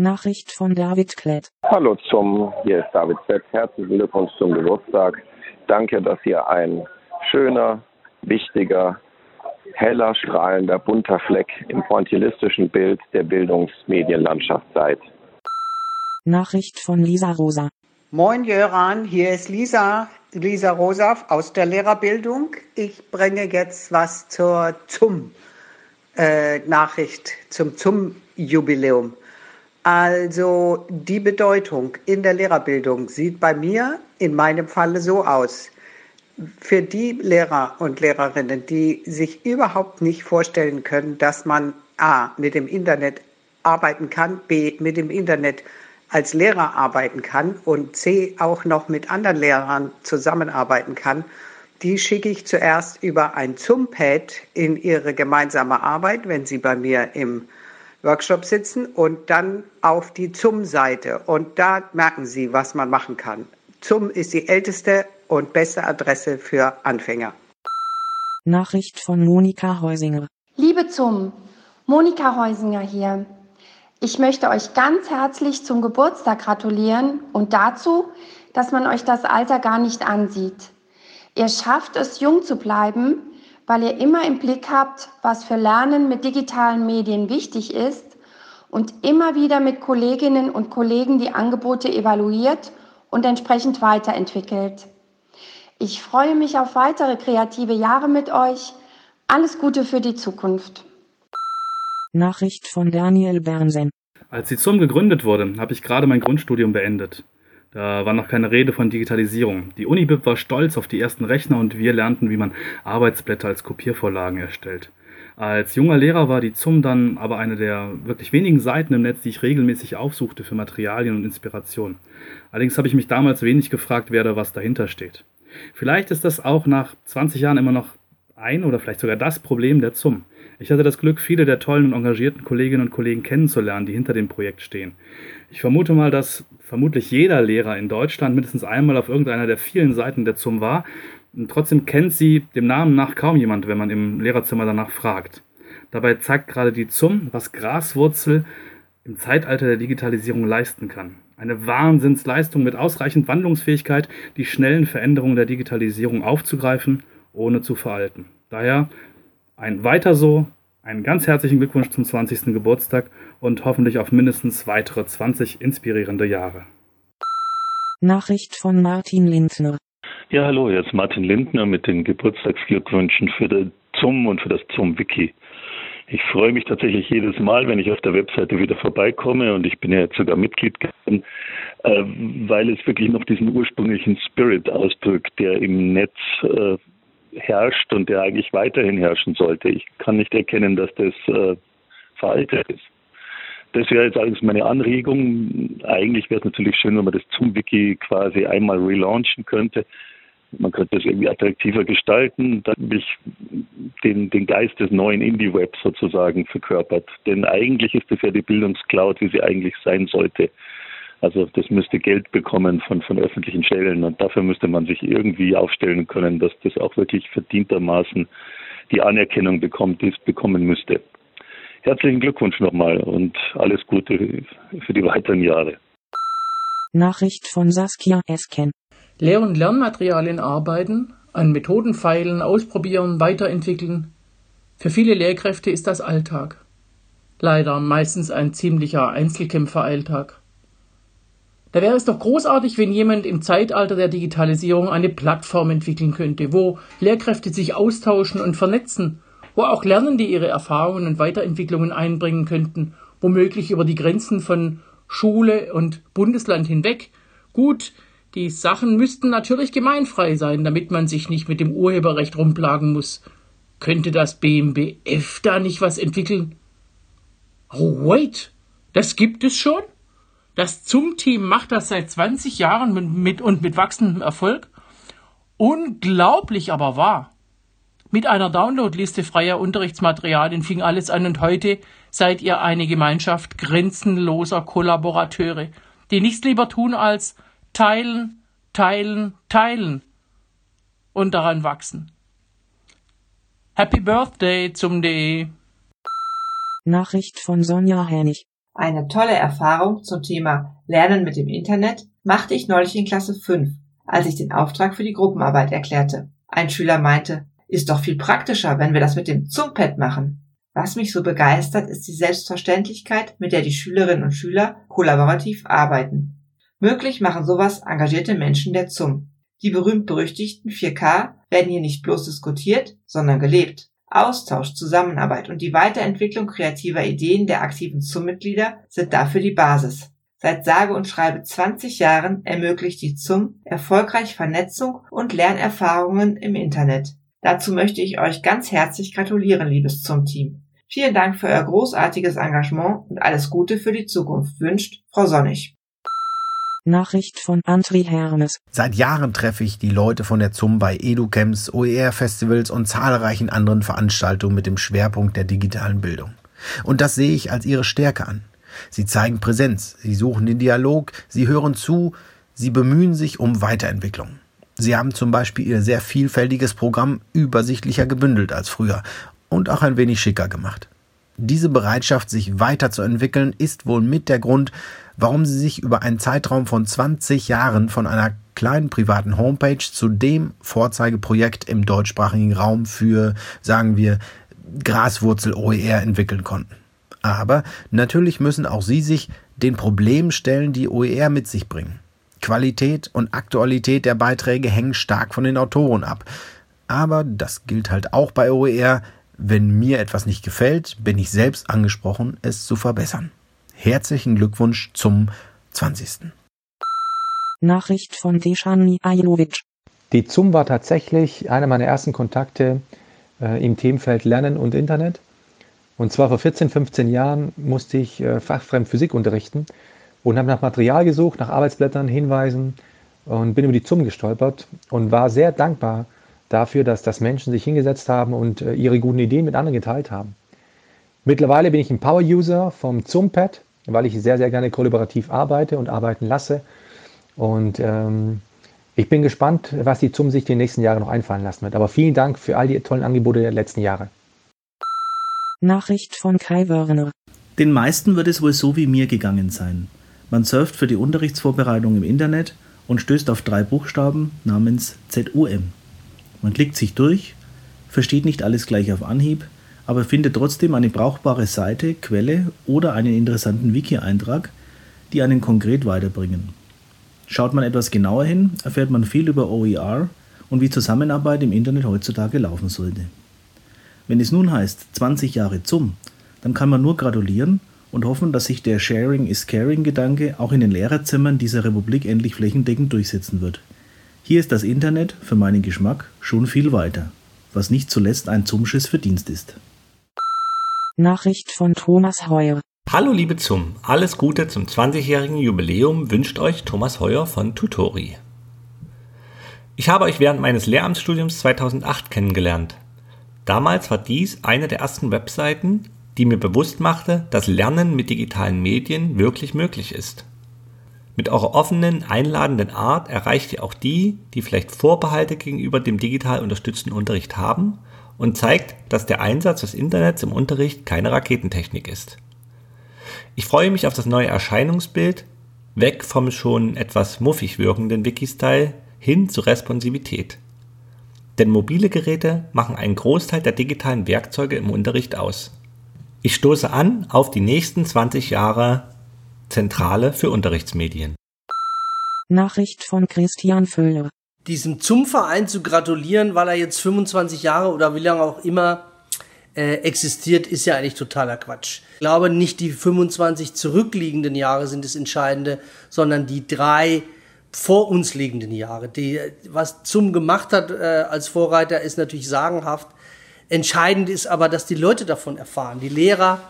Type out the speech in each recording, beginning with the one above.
Nachricht von David Klett. Hallo zum, hier ist David Klett. Herzlichen Glückwunsch zum Geburtstag. Danke, dass ihr ein schöner, wichtiger, heller, strahlender, bunter Fleck im pointillistischen Bild der Bildungsmedienlandschaft seid. Nachricht von Lisa Rosa. Moin Jöran, hier ist Lisa, Lisa Rosa aus der Lehrerbildung. Ich bringe jetzt was zur ZUM äh, Nachricht, zum ZUM Jubiläum. Also die Bedeutung in der Lehrerbildung sieht bei mir in meinem Falle so aus. Für die Lehrer und Lehrerinnen, die sich überhaupt nicht vorstellen können, dass man a. mit dem Internet arbeiten kann, b. mit dem Internet als Lehrer arbeiten kann und c. auch noch mit anderen Lehrern zusammenarbeiten kann, die schicke ich zuerst über ein ZUM-Pad in ihre gemeinsame Arbeit, wenn sie bei mir im Workshop sitzen und dann auf die ZUM-Seite. Und da merken Sie, was man machen kann. ZUM ist die älteste und beste Adresse für Anfänger. Nachricht von Monika Heusinger. Liebe ZUM, Monika Heusinger hier. Ich möchte euch ganz herzlich zum Geburtstag gratulieren und dazu, dass man euch das Alter gar nicht ansieht. Ihr schafft es, jung zu bleiben weil ihr immer im Blick habt, was für Lernen mit digitalen Medien wichtig ist und immer wieder mit Kolleginnen und Kollegen die Angebote evaluiert und entsprechend weiterentwickelt. Ich freue mich auf weitere kreative Jahre mit euch. Alles Gute für die Zukunft. Nachricht von Daniel Bernsen. Als die ZUM gegründet wurde, habe ich gerade mein Grundstudium beendet. Da war noch keine Rede von Digitalisierung. Die Unibib war stolz auf die ersten Rechner und wir lernten, wie man Arbeitsblätter als Kopiervorlagen erstellt. Als junger Lehrer war die ZUM dann aber eine der wirklich wenigen Seiten im Netz, die ich regelmäßig aufsuchte für Materialien und Inspiration. Allerdings habe ich mich damals wenig gefragt, wer da was dahinter steht. Vielleicht ist das auch nach 20 Jahren immer noch ein oder vielleicht sogar das Problem der ZUM. Ich hatte das Glück, viele der tollen und engagierten Kolleginnen und Kollegen kennenzulernen, die hinter dem Projekt stehen. Ich vermute mal, dass vermutlich jeder Lehrer in Deutschland mindestens einmal auf irgendeiner der vielen Seiten der ZUM war. Und trotzdem kennt sie dem Namen nach kaum jemand, wenn man im Lehrerzimmer danach fragt. Dabei zeigt gerade die ZUM, was Graswurzel im Zeitalter der Digitalisierung leisten kann. Eine Wahnsinnsleistung mit ausreichend Wandlungsfähigkeit, die schnellen Veränderungen der Digitalisierung aufzugreifen, ohne zu veralten. Daher ein weiter so, einen ganz herzlichen Glückwunsch zum 20. Geburtstag und hoffentlich auf mindestens weitere 20 inspirierende Jahre. Nachricht von Martin Lindner. Ja, hallo, jetzt Martin Lindner mit den Geburtstagsglückwünschen für den ZUM und für das ZUM-Wiki. Ich freue mich tatsächlich jedes Mal, wenn ich auf der Webseite wieder vorbeikomme und ich bin ja jetzt sogar Mitglied geworden, äh, weil es wirklich noch diesen ursprünglichen Spirit ausdrückt, der im Netz äh, herrscht und der eigentlich weiterhin herrschen sollte. Ich kann nicht erkennen, dass das äh, veraltet ist. Das wäre jetzt allerdings meine Anregung. Eigentlich wäre es natürlich schön, wenn man das Zoom-Wiki quasi einmal relaunchen könnte. Man könnte es irgendwie attraktiver gestalten, damit den, den Geist des neuen Indie-Webs sozusagen verkörpert. Denn eigentlich ist das ja die Bildungscloud, wie sie eigentlich sein sollte. Also das müsste Geld bekommen von, von öffentlichen Stellen und dafür müsste man sich irgendwie aufstellen können, dass das auch wirklich verdientermaßen die Anerkennung bekommt, die es bekommen müsste. Herzlichen Glückwunsch nochmal und alles Gute für die weiteren Jahre. Nachricht von Saskia Esken. Lehr- und Lernmaterialien arbeiten, an Methoden feilen, ausprobieren, weiterentwickeln. Für viele Lehrkräfte ist das Alltag. Leider meistens ein ziemlicher Einzelkämpferalltag. Da wäre es doch großartig, wenn jemand im Zeitalter der Digitalisierung eine Plattform entwickeln könnte, wo Lehrkräfte sich austauschen und vernetzen, wo auch Lernende ihre Erfahrungen und Weiterentwicklungen einbringen könnten, womöglich über die Grenzen von Schule und Bundesland hinweg. Gut, die Sachen müssten natürlich gemeinfrei sein, damit man sich nicht mit dem Urheberrecht rumplagen muss. Könnte das BMBF da nicht was entwickeln? Oh, wait, das gibt es schon? Das ZUM-Team macht das seit 20 Jahren mit, mit und mit wachsendem Erfolg. Unglaublich aber wahr. Mit einer Downloadliste freier Unterrichtsmaterialien fing alles an und heute seid ihr eine Gemeinschaft grenzenloser Kollaborateure, die nichts lieber tun als teilen, teilen, teilen und daran wachsen. Happy Birthday zum DE. Nachricht von Sonja Hennig. Eine tolle Erfahrung zum Thema Lernen mit dem Internet machte ich neulich in Klasse 5, als ich den Auftrag für die Gruppenarbeit erklärte. Ein Schüler meinte, ist doch viel praktischer, wenn wir das mit dem Zumpad machen. Was mich so begeistert, ist die Selbstverständlichkeit, mit der die Schülerinnen und Schüler kollaborativ arbeiten. Möglich machen sowas engagierte Menschen der ZUM. Die berühmt-berüchtigten 4K werden hier nicht bloß diskutiert, sondern gelebt. Austausch, Zusammenarbeit und die Weiterentwicklung kreativer Ideen der aktiven ZUM-Mitglieder sind dafür die Basis. Seit sage und schreibe 20 Jahren ermöglicht die ZUM erfolgreich Vernetzung und Lernerfahrungen im Internet. Dazu möchte ich euch ganz herzlich gratulieren, liebes ZUM-Team. Vielen Dank für euer großartiges Engagement und alles Gute für die Zukunft wünscht Frau Sonnig. Nachricht von André Hermes. Seit Jahren treffe ich die Leute von der ZUM bei EduCamps, OER-Festivals und zahlreichen anderen Veranstaltungen mit dem Schwerpunkt der digitalen Bildung. Und das sehe ich als ihre Stärke an. Sie zeigen Präsenz, sie suchen den Dialog, sie hören zu, sie bemühen sich um Weiterentwicklung. Sie haben zum Beispiel ihr sehr vielfältiges Programm übersichtlicher gebündelt als früher und auch ein wenig schicker gemacht. Diese Bereitschaft, sich weiterzuentwickeln, ist wohl mit der Grund, warum sie sich über einen Zeitraum von 20 Jahren von einer kleinen privaten Homepage zu dem Vorzeigeprojekt im deutschsprachigen Raum für, sagen wir, Graswurzel OER entwickeln konnten. Aber natürlich müssen auch sie sich den Problemen stellen, die OER mit sich bringen. Qualität und Aktualität der Beiträge hängen stark von den Autoren ab. Aber das gilt halt auch bei OER. Wenn mir etwas nicht gefällt, bin ich selbst angesprochen, es zu verbessern. Herzlichen Glückwunsch zum 20. Nachricht von Deshani Ajlovic. Die ZUM war tatsächlich einer meiner ersten Kontakte äh, im Themenfeld Lernen und Internet. Und zwar vor 14, 15 Jahren musste ich äh, fachfremd Physik unterrichten und habe nach Material gesucht, nach Arbeitsblättern, Hinweisen und bin über die ZUM gestolpert und war sehr dankbar dafür, dass das Menschen sich hingesetzt haben und äh, ihre guten Ideen mit anderen geteilt haben. Mittlerweile bin ich ein Power-User vom ZUM-Pad weil ich sehr, sehr gerne kollaborativ arbeite und arbeiten lasse. Und ähm, ich bin gespannt, was die ZUM sich die nächsten Jahre noch einfallen lassen wird. Aber vielen Dank für all die tollen Angebote der letzten Jahre. Nachricht von Kai Wörner. Den meisten wird es wohl so wie mir gegangen sein. Man surft für die Unterrichtsvorbereitung im Internet und stößt auf drei Buchstaben namens ZUM. Man klickt sich durch, versteht nicht alles gleich auf Anhieb, aber findet trotzdem eine brauchbare Seite, Quelle oder einen interessanten Wiki-Eintrag, die einen konkret weiterbringen. Schaut man etwas genauer hin, erfährt man viel über OER und wie Zusammenarbeit im Internet heutzutage laufen sollte. Wenn es nun heißt 20 Jahre zum, dann kann man nur gratulieren und hoffen, dass sich der Sharing is Caring Gedanke auch in den Lehrerzimmern dieser Republik endlich flächendeckend durchsetzen wird. Hier ist das Internet für meinen Geschmack schon viel weiter, was nicht zuletzt ein Zumschiss Verdienst ist. Nachricht von Thomas Heuer. Hallo liebe Zum, alles Gute zum 20-jährigen Jubiläum wünscht euch Thomas Heuer von Tutori. Ich habe euch während meines Lehramtsstudiums 2008 kennengelernt. Damals war dies eine der ersten Webseiten, die mir bewusst machte, dass Lernen mit digitalen Medien wirklich möglich ist. Mit eurer offenen, einladenden Art erreicht ihr auch die, die vielleicht Vorbehalte gegenüber dem digital unterstützten Unterricht haben und zeigt, dass der Einsatz des Internets im Unterricht keine Raketentechnik ist. Ich freue mich auf das neue Erscheinungsbild, weg vom schon etwas muffig wirkenden Wiki-Style hin zur Responsivität. Denn mobile Geräte machen einen Großteil der digitalen Werkzeuge im Unterricht aus. Ich stoße an auf die nächsten 20 Jahre Zentrale für Unterrichtsmedien. Nachricht von Christian Föhler diesem zum Verein zu gratulieren, weil er jetzt 25 Jahre oder wie lange auch immer äh, existiert, ist ja eigentlich totaler Quatsch. Ich glaube, nicht die 25 zurückliegenden Jahre sind das Entscheidende, sondern die drei vor uns liegenden Jahre. Die, was Zum gemacht hat äh, als Vorreiter, ist natürlich sagenhaft. Entscheidend ist aber, dass die Leute davon erfahren. Die Lehrer,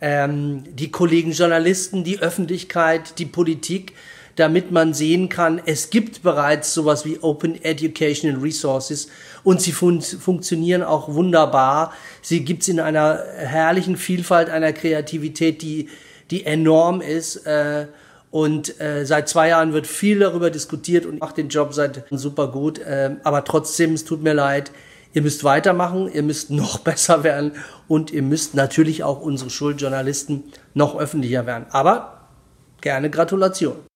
ähm, die Kollegen Journalisten, die Öffentlichkeit, die Politik damit man sehen kann, es gibt bereits sowas wie Open Educational Resources und sie fun funktionieren auch wunderbar. Sie gibt's in einer herrlichen Vielfalt, einer Kreativität, die, die enorm ist. Äh, und äh, seit zwei Jahren wird viel darüber diskutiert und macht den Job seit super gut. Äh, aber trotzdem, es tut mir leid, Ihr müsst weitermachen, ihr müsst noch besser werden und ihr müsst natürlich auch unsere Schuljournalisten noch öffentlicher werden. Aber gerne Gratulation.